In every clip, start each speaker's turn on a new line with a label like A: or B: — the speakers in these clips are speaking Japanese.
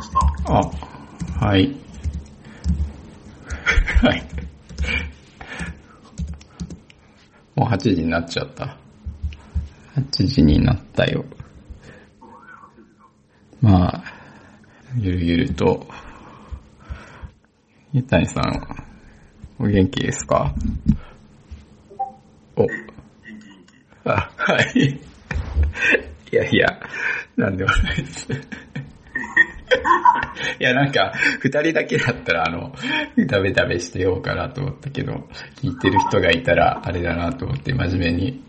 A: ました。
B: あ、はい。はい。もう8時になっちゃった。8時になったよ。まあ、ゆるゆると。ゆたにさん、お元気ですか？お、あ、はい。いやいや、なんでもないです。いや、なんか、二人だけだったら、あの、ダメダメしてようかなと思ったけど、聞いてる人がいたら、あれだなと思って、真面目に、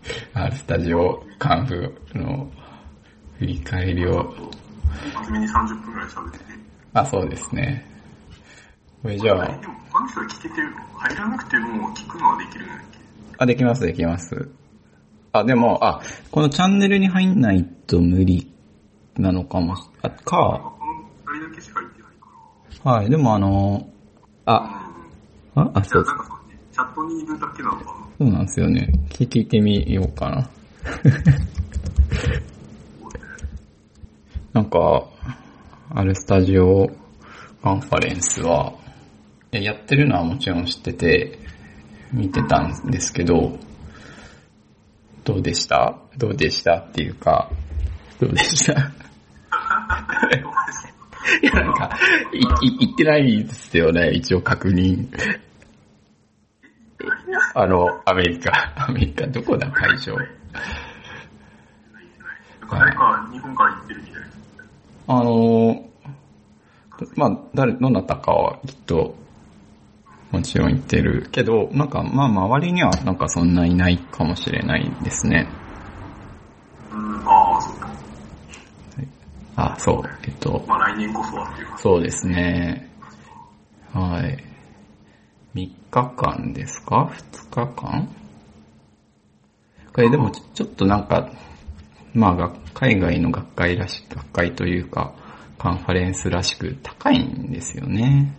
B: スタジオカンフの振り返りを、
A: 真面目に30分くらい喋ってて。
B: あ、そうですね。これじゃあ、
A: でも他の人が聞けてるの入らなくても聞くのはできるんだっけ？
B: あ、できます、できます。あ、でも、あ、このチャンネルに入んないと無理なのかもし、あ、か、
A: けしか言ってないか
B: はい、でもあの、あ、
A: ら。
B: あ、あ、そう、
A: あなんかそうね、チャットにいるだけなのかな
B: そうなんですよね。聞いてみようかな。なんか、あるスタジオカンファレンスは、やってるのはもちろん知ってて、見てたんですけど、どうでした？どうでした？っていうか、どうでした？いや、なんか、い、い、言ってないですよね、一応確認。あの、アメリカ、アメリカ、どこだ、会場。
A: 誰か日本から行ってるみたいな。
B: あの、まあ、誰、どなたかはきっと、もちろん言ってるけど、なんか、まあ、周りにはなんかそんないないかもしれないですね。
A: うん、あ。あ、そう、
B: えっと、
A: まあ来年こそはっていうか。
B: そうですね。はい。3日間ですか ?2 日間？これでもちょっとなんか、まあが海外の学会らしく、学会というか、カンファレンスらしく高いんですよね。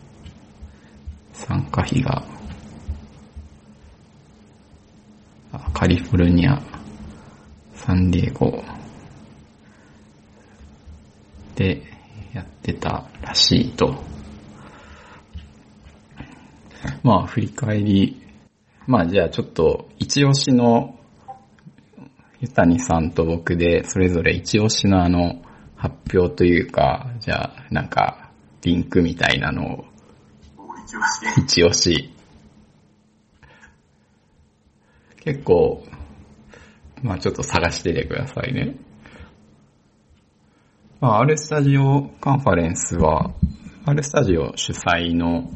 B: 参加費が。あカリフォルニア、サンディエゴでやってたらしいと。まあ振り返り、まあじゃあちょっと一押しのゆたにさんと僕でそれぞれ一押しのあの発表というか、じゃあなんかリンクみたいなのを。
A: 一
B: 押し。結構、まあちょっと探しててくださいね。まあ、R スタジオカンファレンスは、R スタジオ主催の、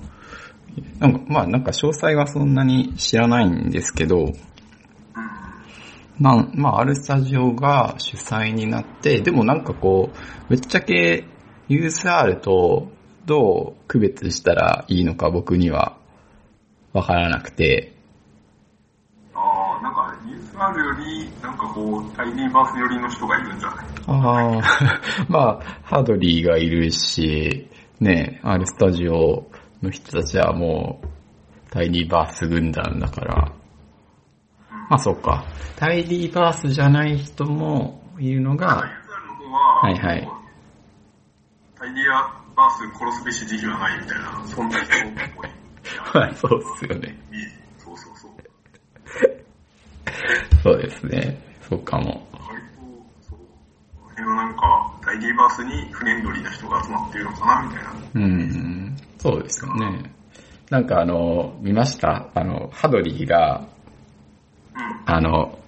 B: なんか、まあなんか詳細はそんなに知らないんですけど、なんまあ、R スタジオが主催になって、でもなんかこう、ぶっちゃけ USR とどう区別したらいいのか僕にはわからなくて、
A: ああ、なんか、ニュースあるより、なんかこう、タイニーバース寄りの人がいるんじゃない？
B: ああ、まあ、ハードリーがいるし、ね、R スタジオの人たちはもう、タイニーバース軍団だから、まあそうか。タイニーバースじゃない人もいるのが、
A: は、
B: はいはい
A: タイニーバース殺すべし時期はないみたいな、そんな人っぽい。
B: まあそうっすよね。
A: イメージそうそうそう。
B: そうですね。そうかも。
A: 割と、そう。このなんか、タイニーバースにフレンドリーな人が集まってるのかなみたいな。
B: うん、そうですよね。なんかあの、見ました？あの、ハドリーが、
A: うん。
B: あの、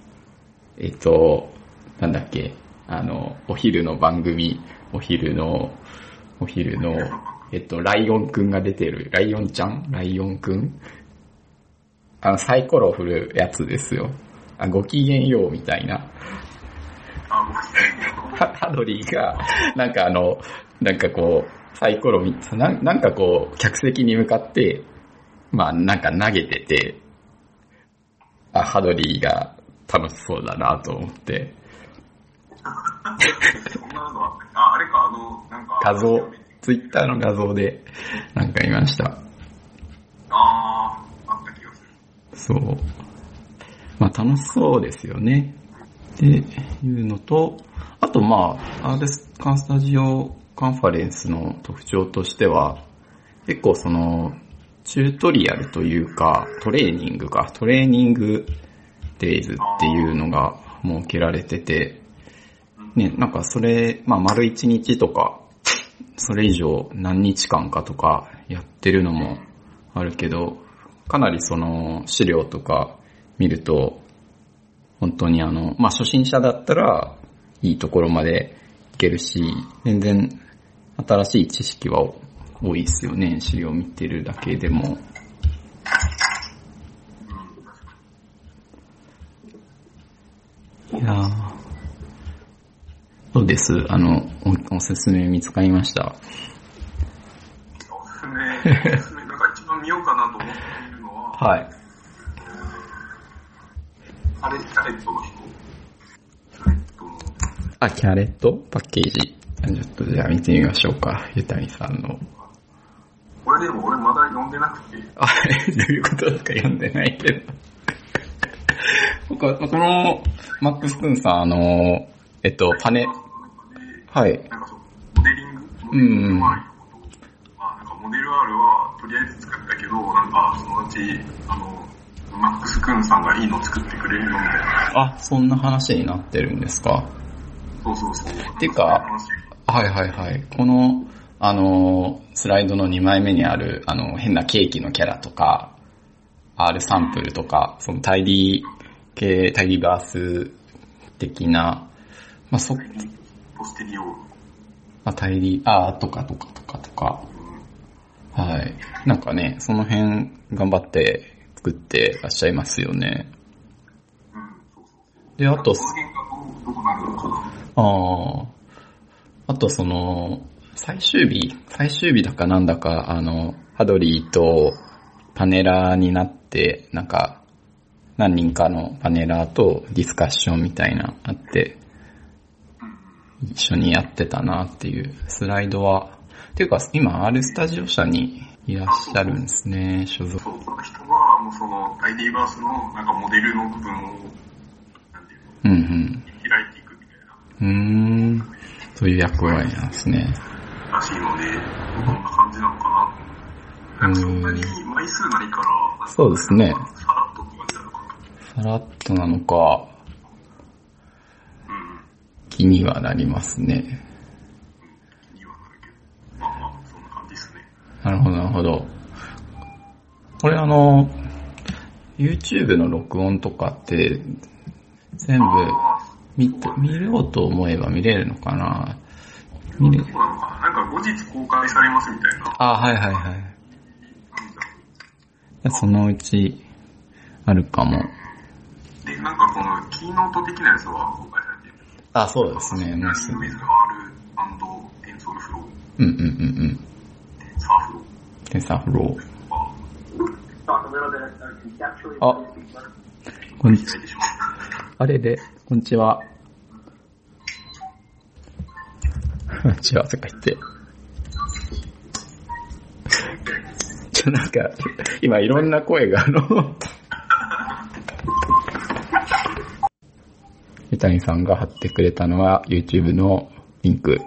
B: えっと、なんだっけ、あの、お昼の番組、お昼の、お昼の、えっと、ライオンくんが出てる、ライオンちゃん？ライオンくん？あの、サイコロ振るやつですよ。あ、ごきげんようみたいな。ハハドリーが、なんかあの、なんかこう、サイコロみ、ななんかこう、客席に向かって、まあなんか投げてて、あ、ハドリーが楽しそうだなと思って、
A: そんなのああ、あれか、あの、なんか。
B: 画像、ツイッターの画像でなんか見ました。
A: あー、あった気がする。
B: そう。楽しそうですよね。っていうのと、あとまあ、アーデスカンスタジオカンファレンスの特徴としては、結構その、チュートリアルというか、トレーニングか、トレーニングデイズっていうのが設けられてて、ね、なんかそれ、まあ丸一日とか、それ以上何日間かとかやってるのもあるけど、かなりその資料とか見ると、本当にあの、まあ初心者だったらいいところまでいけるし、全然新しい知識は多いですよね、資料見てるだけでも。いやーどうです？あのお、おすすめ見つかりました？
A: おすすめ、おすすめ、なんか一番見ようかなと思っているのは、
B: はい。
A: レットの人。キャレットの、
B: あ、キャレット？パッケージ。ちょっとじゃあ見てみましょうか。ゆたりさんの。
A: これでも俺まだ読んでなくて、
B: あ、どういうことですか読んでないけど。僕はこの、マックスくんさん、あの、えっと、パネ、はい。
A: なんかそう、モデリング？モデリング周りのこと、まあなんかモデル R はとりあえず作ったけど、なんかそのうち、あの、マックスくんさんがいいの作ってくれるよみたいな。
B: あ、そんな話になってるんですか？
A: そうそうそう。
B: てかはいはいはい。この、あの、スライドの2枚目にある、あの、変なケーキのキャラとか、R サンプルとか、そのタイリー系、タイリーバース的な、まあ、そ、ま
A: ポステリオール。
B: あ、タイリー、あーとかとかとかとか、はい。なんかね、その辺頑張って作ってらっしゃいますよね。
A: うん、そうそうそう。
B: で、あと。ああ。あとその、最終日、最終日だかなんだか、あの、ハドリーとパネラーになって、なんか、何人かのパネラーとディスカッションみたいなあって、一緒にやってたなっていうスライドは、っていうか今 R スタジオ社にいらっしゃるんですね、所属。
A: そう、この人は、もうその、アイディバースの、なんかモデルの部分を、なんていうの、
B: うんうん。
A: 開いていくみたいな、
B: うーん。そういう役割なんですね。
A: らしいので、こんな感じなのかな。なんかそんなに枚数ないから、
B: そうですね
A: さらっとって感じなのかな。
B: さらっとなのか、
A: うん。
B: 気にはなりますね。
A: 気にはなるけど。まあまあ、そんな感じですね。
B: なるほど、なるほど。これあの、YouTube の録音とかって、全部
A: あ
B: 見て、見ようと思えば見れるのかな？見れ
A: なのかな。なんか後日公開されますみたいな。
B: あ、はいはいはい。そのうち、あるかも。
A: で、なんかこのキーノート的なやつは公開されてる。
B: あ、そうですね。すぐ。うんうんうんうん。
A: TensorFlow。
B: テンサーフロー。
A: あ、
B: あ、こんにち
A: ないでしょ。
B: あれで、こんにちは。こんにちは、とか言って。ちょ、なんか、今いろんな声があの、三谷さんが貼ってくれたのは YouTube のリンク。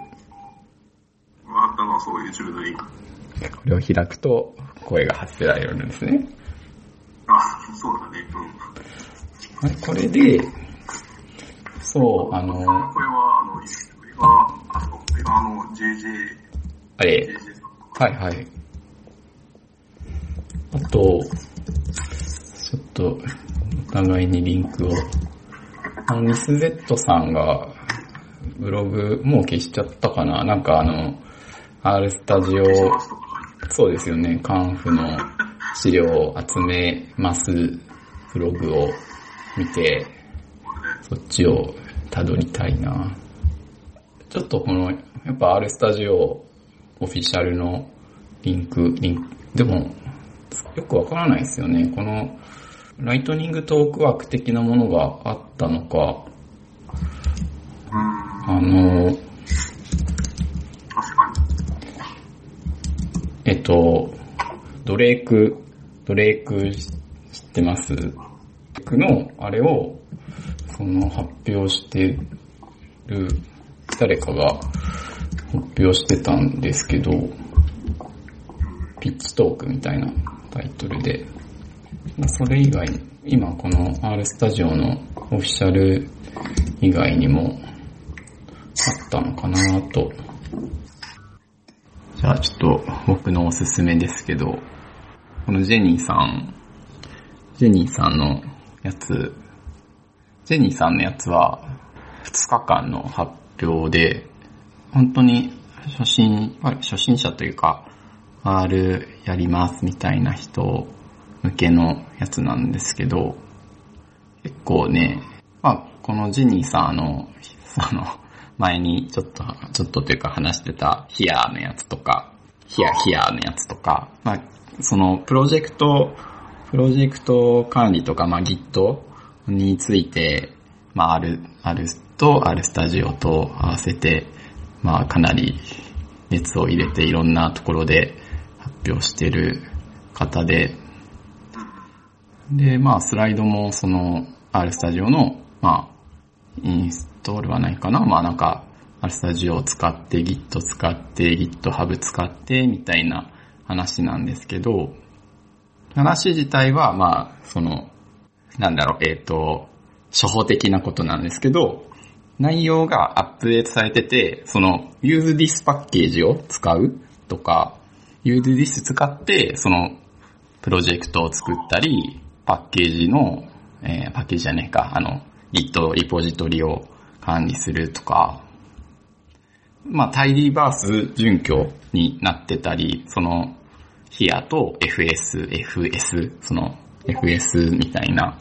A: あったのはそう YouTube のリンク。
B: これを開くと声が発せられるんですね。
A: あ、そうだね。うん。
B: これで、そう、あの、
A: これは、あの、これは、あ、そう、これがあの、JJ、
B: あれ。はいはい。あと、ちょっと、お互いにリンクを。あの、ニス Z さんが、ブログ、もう消しちゃったかななんかあの、R スタジオ。そうですよね、カンフの資料を集めますブログを見て、そっちを辿りたいな。ちょっとこの、やっぱ R スタジオオフィシャルのリンク、リンク、でも、よくわからないですよね。この、ライトニングトークワーク的なものがあったのか、あの、えっと、ドレイク、ドレイク知ってます？ドレイクのあれを、その発表してる、誰かが発表してたんですけど、ピッチトークみたいなタイトルで、それ以外、今この R スタジオのオフィシャル以外にもあったのかなと。じゃあちょっと僕のおすすめですけど、このジェニーさん、ジェニーさんのやつ、ジェニーさんのやつは2日間の発表で、本当に初心、初心者というか、R やりますみたいな人向けのやつなんですけど、結構ね、まあ、このジェニーさんの、その、前にちょっと、ちょっとというか話してたヒアーのやつとか、ヒアヒアーのやつとか、まあ、そのプロジェクト、プロジェクト管理とか、まあ、Git について、まあ、ある、あると、あるスタジオと合わせて、まあ、かなり熱を入れていろんなところで発表してる方で、で、まあ、スライドもその、R スタジオの、まあ、インストールはないかな。まあなんか、R スタジオを使って Git 使って GitHub 使ってみたいな話なんですけど、話自体はまあ、その、なんだろう、えっ、ー、と、初歩的なことなんですけど、内容がアップデートされてて、その use this パッケージを使うとか、use this 使って、そのプロジェクトを作ったり、パッケージの、えー、パッケージじゃねえか、あの、Git リポジトリを管理するとか、まあ、タイディバース準拠になってたり、その、ヒアと FS、FS、その FS みたいな、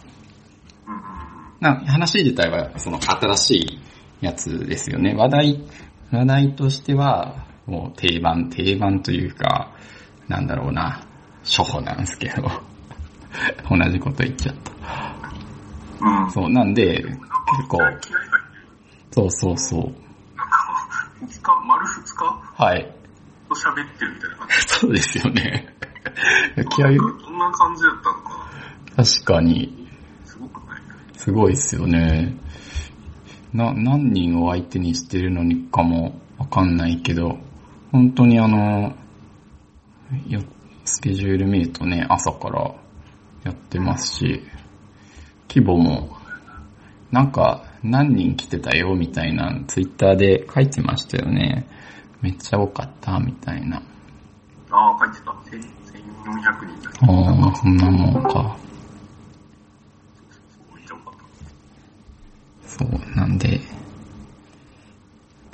B: な話自体はその新しいやつですよね。話題、話題としては、もう定番、定番というか、なんだろうな、初歩なんですけど、同じこと言っちゃった。うん。そう、なんで、結構、そうそうそう。なん
A: か、二日、丸二日
B: はい。
A: と喋ってるみたいな感じ。
B: そうですよね。気合い。
A: どんな感じだったのか
B: 確かに。
A: すごくない？
B: すごいですよね。な、何人を相手にしてるのにかもわかんないけど、本当にあの、スケジュール見るとね、朝からやってますし、規模も、なんか何人来てたよみたいなツイッターで書いてましたよね。めっちゃ多かったみたいな。
A: ああ、書いてた。1400人だけ
B: ああ、そんなもんか。そう、なんで、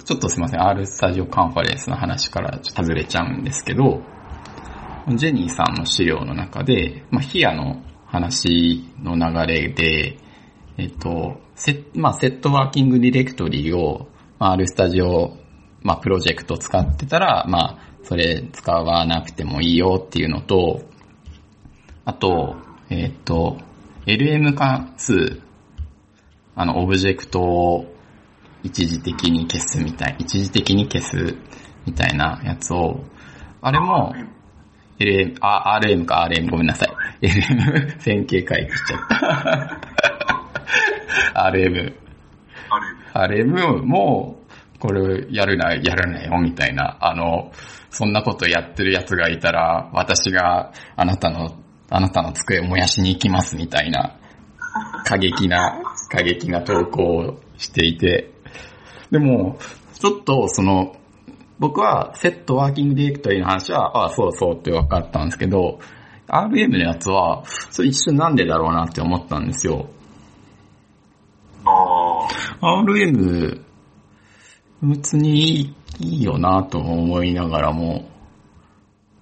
B: ちょっとすいません、R スタジオカンファレンスの話からちょっと外れちゃうんですけど、ジェニーさんの資料の中で、まあ、ヒアの話の流れで、えっと、セまあ、セットワーキングディレクトリを、まあ、R スタジオ、まあ、プロジェクト使ってたら、まあ、それ使わなくてもいいよっていうのと、あと、えっと、LM 関数、あの、オブジェクトを一時的に消すみたい、一時的に消すみたいなやつを、あれも、LM、あ、RM か RM ごめんなさい。LM 線形回帰しちゃった。RM。RM も、これやるな、やらないよ、みたいな。あの、そんなことやってる奴がいたら、私があなたの、あなたの机を燃やしに行きます、みたいな、過激な、過激な投稿をしていて。でも、ちょっとその、僕はセットワーキングディレクトリの話は、ああ、そうそうって分かったんですけど、RM のやつは、それ一瞬なんでだろうなって思ったんですよ。RM、別にいいよなと思いながらも、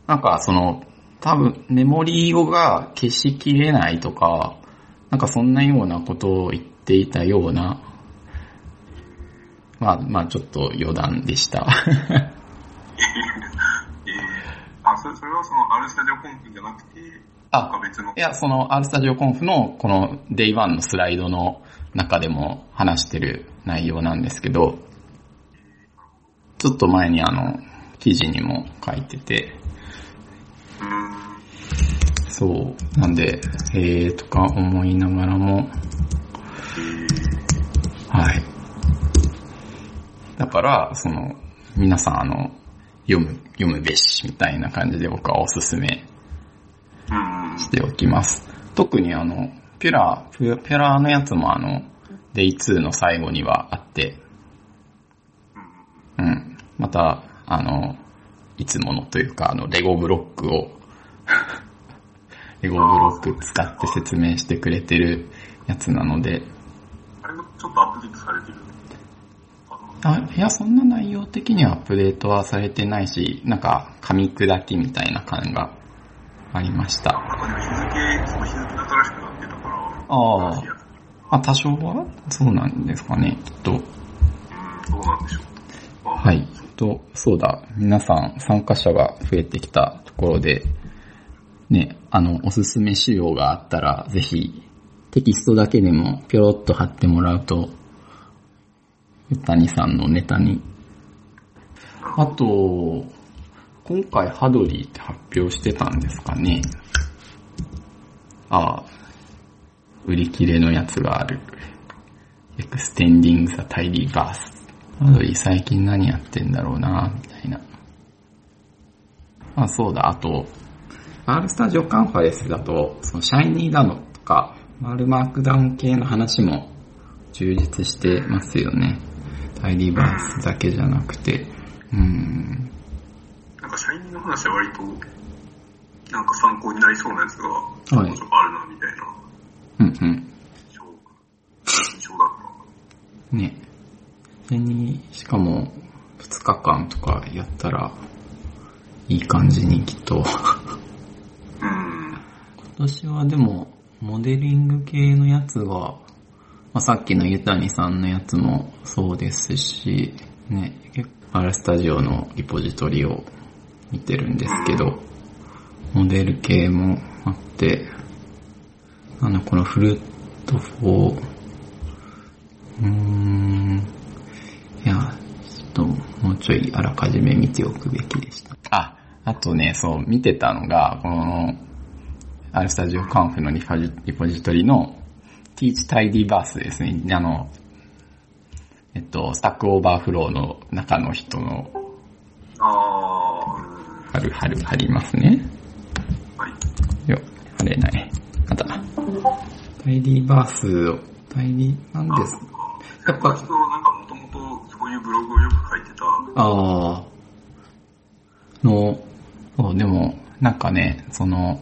B: なんかその、多分メモリーが消しきれないとか、なんかそんなようなことを言っていたような、まあまあちょっと余談でした。
A: あ、それそれはその R スタジオコンフじゃなくて、
B: あ、別のいや、その R スタジオコンフのこの Day1 のスライドの中でも話してる内容なんですけど、ちょっと前にあの、記事にも書いてて、そう、なんで、えーとか思いながらも、はい。だから、その、皆さんあの、読む、読むべしみたいな感じで僕はおすすめ
A: うん。
B: しておきます。特にあの、ピュラ、ピュピュラーのやつもあの、Day2 の最後にはあって、うん。また、あの、いつものというか、あの、レゴブロックを、レゴブロック使って説明してくれてるやつなので、
A: あれもちょっとアップデートされてる。あ、
B: いや、そんな内容的にはアップデートはされてないし、なんか、噛み砕きみたいな感がありました。
A: なんかでも日付、その日付が新しくなってたから、
B: あ
A: 新しいやつ
B: あ、多少は？そうなんですかね、きっと。
A: うん、どうなんでしょう。まあ
B: はい。と、そうだ、皆さん参加者が増えてきたところで、ね、あの、おすすめ資料があったら、ぜひ、テキストだけでもぴょろっと貼ってもらうと、ゆたにさんのネタに。あと、今回ハドリーって発表してたんですかねああ、売り切れのやつがある。Extending the Tidy Bath。ハドリー最近何やってんだろうな、みたいな。あ、そうだ、あと、R スタジオカンファレンスだと、そのシャイニーだのとか、マルマークダウン系の話も充実してますよね。タイリーバースだけじゃなくて。うん。
A: なん、話は割と、なんか参考になりそうなやつが、ちょこちょこあるな、みたいな
B: うんうん。
A: 印象印象だっ
B: ね。それに、しかも、2日間とかやったら、いい感じにきっと。
A: た。うん。
B: 今年はでも、モデリング系のやつは、まあ、さっきのゆたにさんのやつもそうですし、ね、結構 R スタジオのリポジトリを見てるんですけど、モデル系もあって、あの、このフルート4、うーん、いや、ちょっともうちょいあらかじめ見ておくべきでした。あ、あとね、そう、見てたのが、この、R スタジオカンフのリポジリポジトリの Teach tidyverse ですね。あの、えっと、 Stack Overflow の中の人の、
A: うん。
B: 貼る、貼る、貼りますね。
A: はい。
B: よ、貼れない。あった。 tidyverse を、 tidy、なんです？やっぱ
A: なんかもともとそういうブログをよく書いてた。
B: あーの、そう、でも、なんかね、その、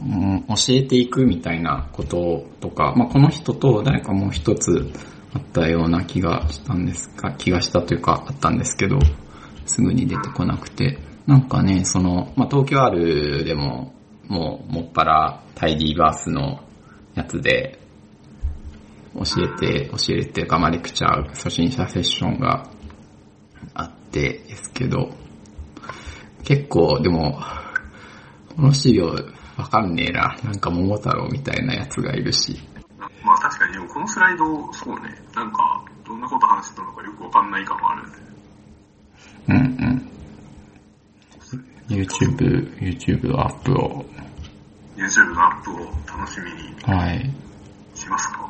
B: うん教えていくみたいなこととか、まあ、この人と誰かもう一つあったような気がしたんですか、気がしたというかあったんですけど、すぐに出てこなくて、なんかね、その、まあ、東京あるでも、もう、もっぱらタイディーバースのやつで、教えて、教えるっていうか、まあ、レクチャー、初心者セッションがあってですけど、結構、でも、この資料わかんねえな。なんか桃太郎みたいなやつがいるし。
A: まあ確かに、でもこのスライド、そうね、なんか、どんなこと話してたのかよくわかんない感はあるね。
B: うんうん。YouTube、YouTube のアップを、
A: YouTube のアップを楽しみに
B: はい。
A: しますか？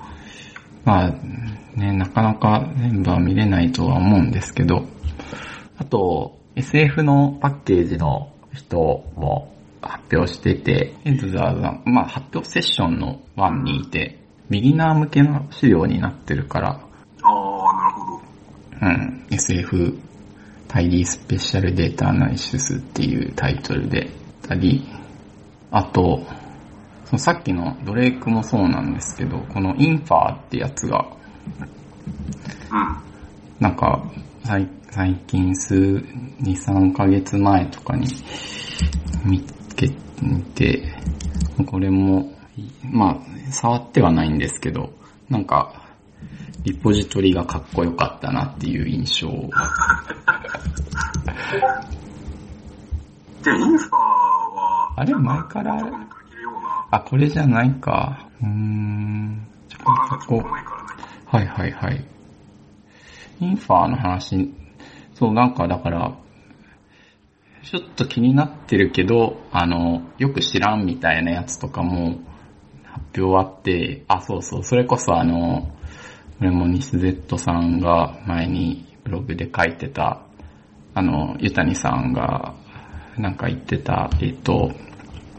B: まあ、ね、なかなか全部は見れないとは思うんですけど、あと、SF のパッケージの人も発表してて、エズザーが、まあ発表セッションの1にいて、ビギナー向けの資料になってるから、
A: あー、なるほど。
B: うん、SF タイリースペシャルデータアナリシスっていうタイトルでたり、あと、そのさっきのドレイクもそうなんですけど、このインファーってやつが、
A: うん。
B: なんか、最最近数、2、3ヶ月前とかに見つけて、これも、まあ、触ってはないんですけど、なんか、リポジトリがかっこよかったなっていう印象
A: で、インファは、
B: あれ前からあ、これじゃないか。うーん。ちょ
A: っと前からね。
B: はいはいはい。インファーの話、そうなんかだから、ちょっと気になってるけど、あの、よく知らんみたいなやつとかも発表あって、あ、そうそう、それこそあの、これも西 Z さんが前にブログで書いてた、あの、ゆたにさんが、なんか言ってた、えっ、と、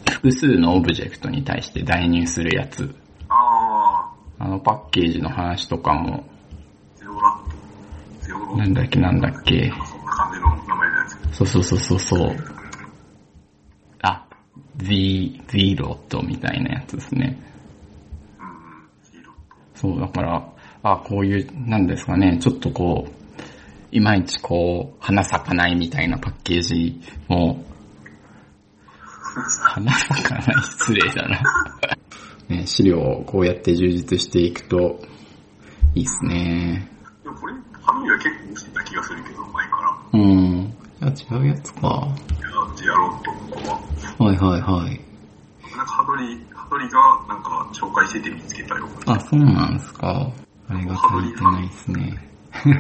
B: 複数のオブジェクトに対して代入するやつ。
A: あ
B: あの、パッケージの話とかも、
A: ラ
B: なんだっけなんだっけ。
A: ト。そんな感じの名前のやつ。
B: そうそうそうそうそう。あ、Z、Z ロットみたいなやつですね。
A: うん、ゼロット。
B: そう、だから、あ、こういう、なんですかね、ちょっとこう、いまいちこう、花咲かないみたいなパッケージも、花咲かない失礼だな。ね、資料をこうやって充実していくと、いいっすね。
A: でもこれ、ファミリーは結構してた気がするけど、前から。
B: うん。あ、違うやつか。
A: いや、ゼアロットとかは。
B: はいはいはい。
A: なんか、ハドリ、ハドリが、なんか、紹介してて見つけたような。
B: あ、そうなんですか。あれが足りてないですね。
A: ファ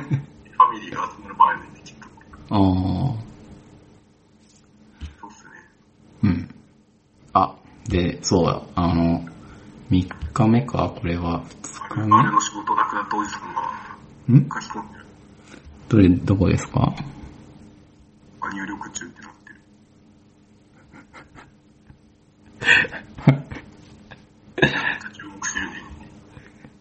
A: ミリーが集まる場合できっと。
B: あー。
A: そうっすね。
B: うん。あ、で、そうだ、あの、3日目か、これは2日
A: あれ
B: 目
A: の仕事なくなったおじさんが
B: ん？
A: 書き込んでる。
B: どれ、どこですか？
A: 入力中ってなってる。